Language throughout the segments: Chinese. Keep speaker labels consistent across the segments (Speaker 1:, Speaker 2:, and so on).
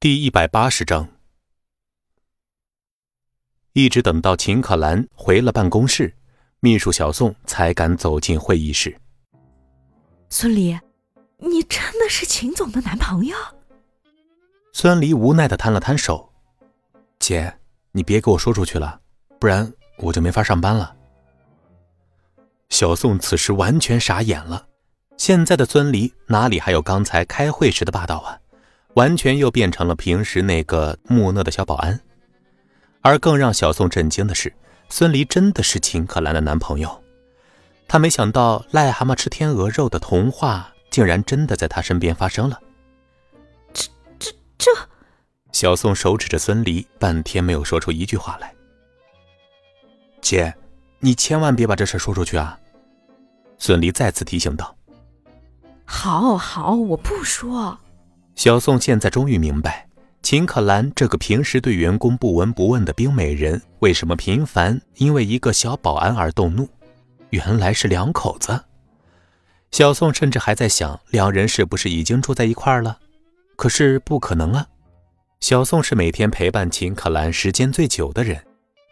Speaker 1: 第一百八十章，一直等到秦可兰回了办公室，秘书小宋才敢走进会议室。
Speaker 2: 孙离，你真的是秦总的男朋友？
Speaker 1: 孙离无奈的摊了摊手：“姐，你别给我说出去了，不然我就没法上班了。”小宋此时完全傻眼了，现在的孙离哪里还有刚才开会时的霸道啊？完全又变成了平时那个木讷的小保安，而更让小宋震惊的是，孙离真的是秦可兰的男朋友。他没想到癞蛤蟆吃天鹅肉的童话竟然真的在他身边发生了。
Speaker 2: 这、这、这……
Speaker 1: 小宋手指着孙离，半天没有说出一句话来。姐，你千万别把这事说出去啊！孙离再次提醒道。
Speaker 2: 好好，我不说。
Speaker 1: 小宋现在终于明白，秦可兰这个平时对员工不闻不问的冰美人，为什么频繁因为一个小保安而动怒。原来是两口子。小宋甚至还在想，两人是不是已经住在一块了？可是不可能啊！小宋是每天陪伴秦可兰时间最久的人，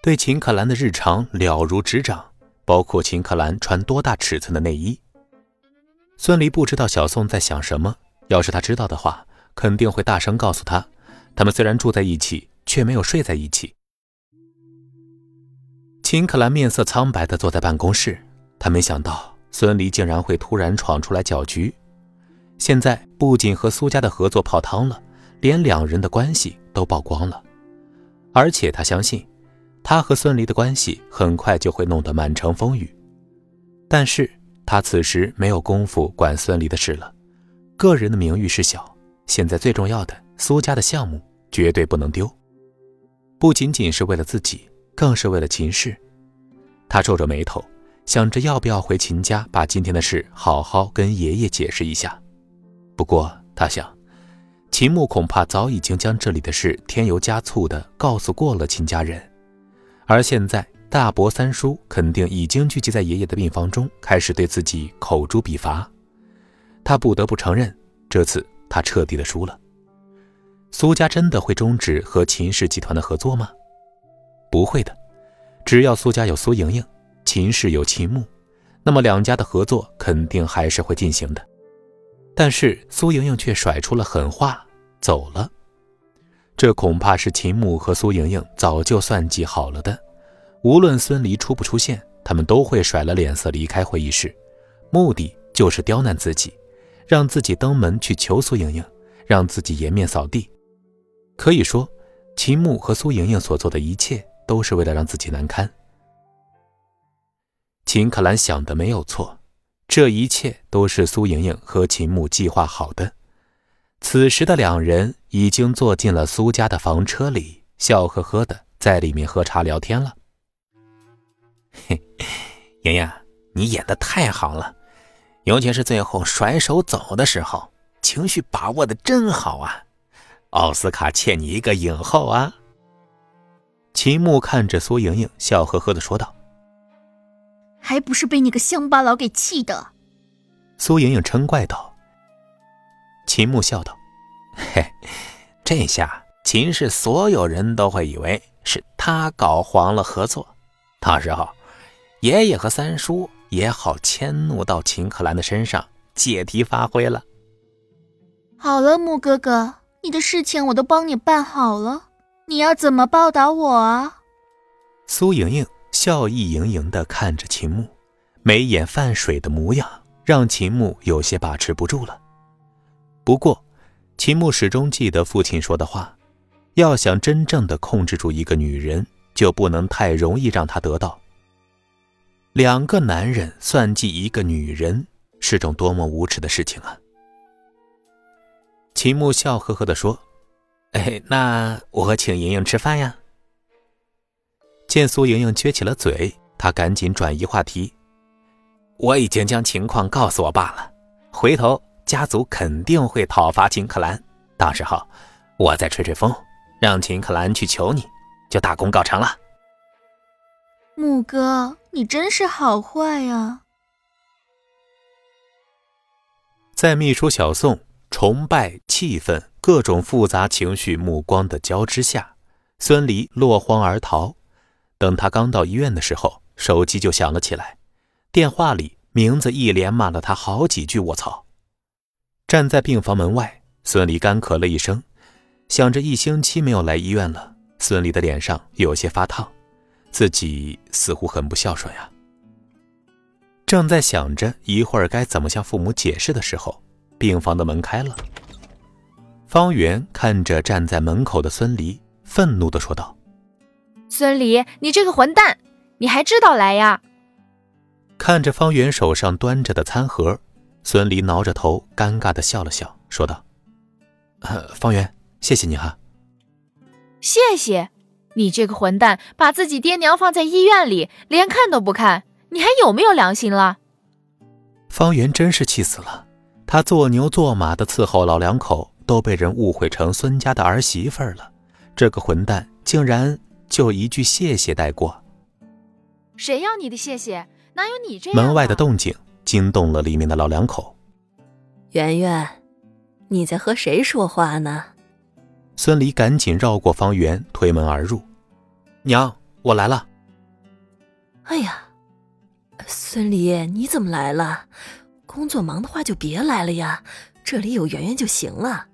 Speaker 1: 对秦可兰的日常了如指掌，包括秦可兰穿多大尺寸的内衣。孙离不知道小宋在想什么，要是他知道的话。肯定会大声告诉他，他们虽然住在一起，却没有睡在一起。秦可兰面色苍白地坐在办公室，她没想到孙离竟然会突然闯出来搅局。现在不仅和苏家的合作泡汤了，连两人的关系都曝光了。而且他相信，他和孙离的关系很快就会弄得满城风雨。但是他此时没有功夫管孙离的事了，个人的名誉事小。现在最重要的，苏家的项目绝对不能丢，不仅仅是为了自己，更是为了秦氏。他皱着眉头，想着要不要回秦家，把今天的事好好跟爷爷解释一下。不过他想，秦牧恐怕早已经将这里的事添油加醋的告诉过了秦家人，而现在大伯三叔肯定已经聚集在爷爷的病房中，开始对自己口诛笔伐。他不得不承认，这次。他彻底的输了。苏家真的会终止和秦氏集团的合作吗？不会的，只要苏家有苏莹莹，秦氏有秦牧，那么两家的合作肯定还是会进行的。但是苏莹莹却甩出了狠话，走了。这恐怕是秦牧和苏莹莹早就算计好了的。无论孙离出不出现，他们都会甩了脸色离开会议室，目的就是刁难自己。让自己登门去求苏莹莹，让自己颜面扫地。可以说，秦牧和苏莹莹所做的一切都是为了让自己难堪。秦可兰想的没有错，这一切都是苏莹莹和秦牧计划好的。此时的两人已经坐进了苏家的房车里，笑呵呵的在里面喝茶聊天了。
Speaker 3: 嘿，莹莹，你演的太好了。尤其是最后甩手走的时候，情绪把握的真好啊！奥斯卡欠你一个影后啊！
Speaker 1: 秦牧看着苏莹莹，笑呵呵的说道：“
Speaker 4: 还不是被那个乡巴佬给气的。”
Speaker 1: 苏莹莹嗔怪道。
Speaker 3: 秦牧笑道：“嘿，这下秦氏所有人都会以为是他搞黄了合作，到时候爷爷和三叔。”也好迁怒到秦可兰的身上，借题发挥了。
Speaker 4: 好了，木哥哥，你的事情我都帮你办好了，你要怎么报答我啊？
Speaker 1: 苏莹莹笑意盈盈的看着秦牧，眉眼泛水的模样让秦牧有些把持不住了。不过，秦牧始终记得父亲说的话：要想真正的控制住一个女人，就不能太容易让她得到。两个男人算计一个女人，是种多么无耻的事情啊！秦牧笑呵呵地说：“
Speaker 3: 哎，那我请莹莹吃饭呀。”
Speaker 1: 见苏莹莹撅起了嘴，他赶紧转移话题：“
Speaker 3: 我已经将情况告诉我爸了，回头家族肯定会讨伐秦可兰，到时候我再吹吹风，让秦可兰去求你，就大功告成了。”
Speaker 4: 木哥。你真是好坏呀！
Speaker 1: 在秘书小宋崇拜、气愤、各种复杂情绪目光的交织下，孙离落荒而逃。等他刚到医院的时候，手机就响了起来，电话里名字一连骂了他好几句。卧槽！站在病房门外，孙离干咳了一声，想着一星期没有来医院了，孙离的脸上有些发烫，自己似乎很不孝顺呀。正在想着一会儿该怎么向父母解释的时候，病房的门开了。方圆看着站在门口的孙离，愤怒的说道：“
Speaker 5: 孙离，你这个混蛋，你还知道来呀？”
Speaker 1: 看着方圆手上端着的餐盒，孙离挠着头，尴尬的笑了笑，说道：“方圆，谢谢你哈。”“
Speaker 5: 谢谢你这个混蛋，把自己爹娘放在医院里，连看都不看。”你还有没有良心了？
Speaker 1: 方圆真是气死了，他做牛做马的伺候老两口，都被人误会成孙家的儿媳妇了。这个混蛋竟然就一句谢谢带过。
Speaker 5: 谁要你的谢谢？哪有你这样？
Speaker 1: 门外的动静惊动了里面的老两口。
Speaker 2: 圆圆，你在和谁说话呢？
Speaker 1: 孙离赶紧绕过方圆，推门而入。娘，我来了。
Speaker 2: 哎呀！孙离，你怎么来了？工作忙的话就别来了呀，这里有圆圆就行了。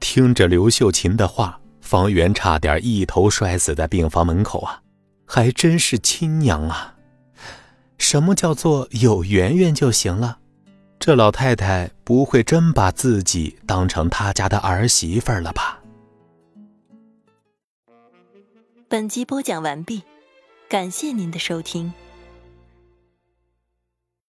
Speaker 1: 听着刘秀琴的话，方圆差点一头摔死在病房门口啊！还真是亲娘啊！什么叫做有圆圆就行了？这老太太不会真把自己当成他家的儿媳妇了吧？
Speaker 2: 本集播讲完毕，感谢您的收听。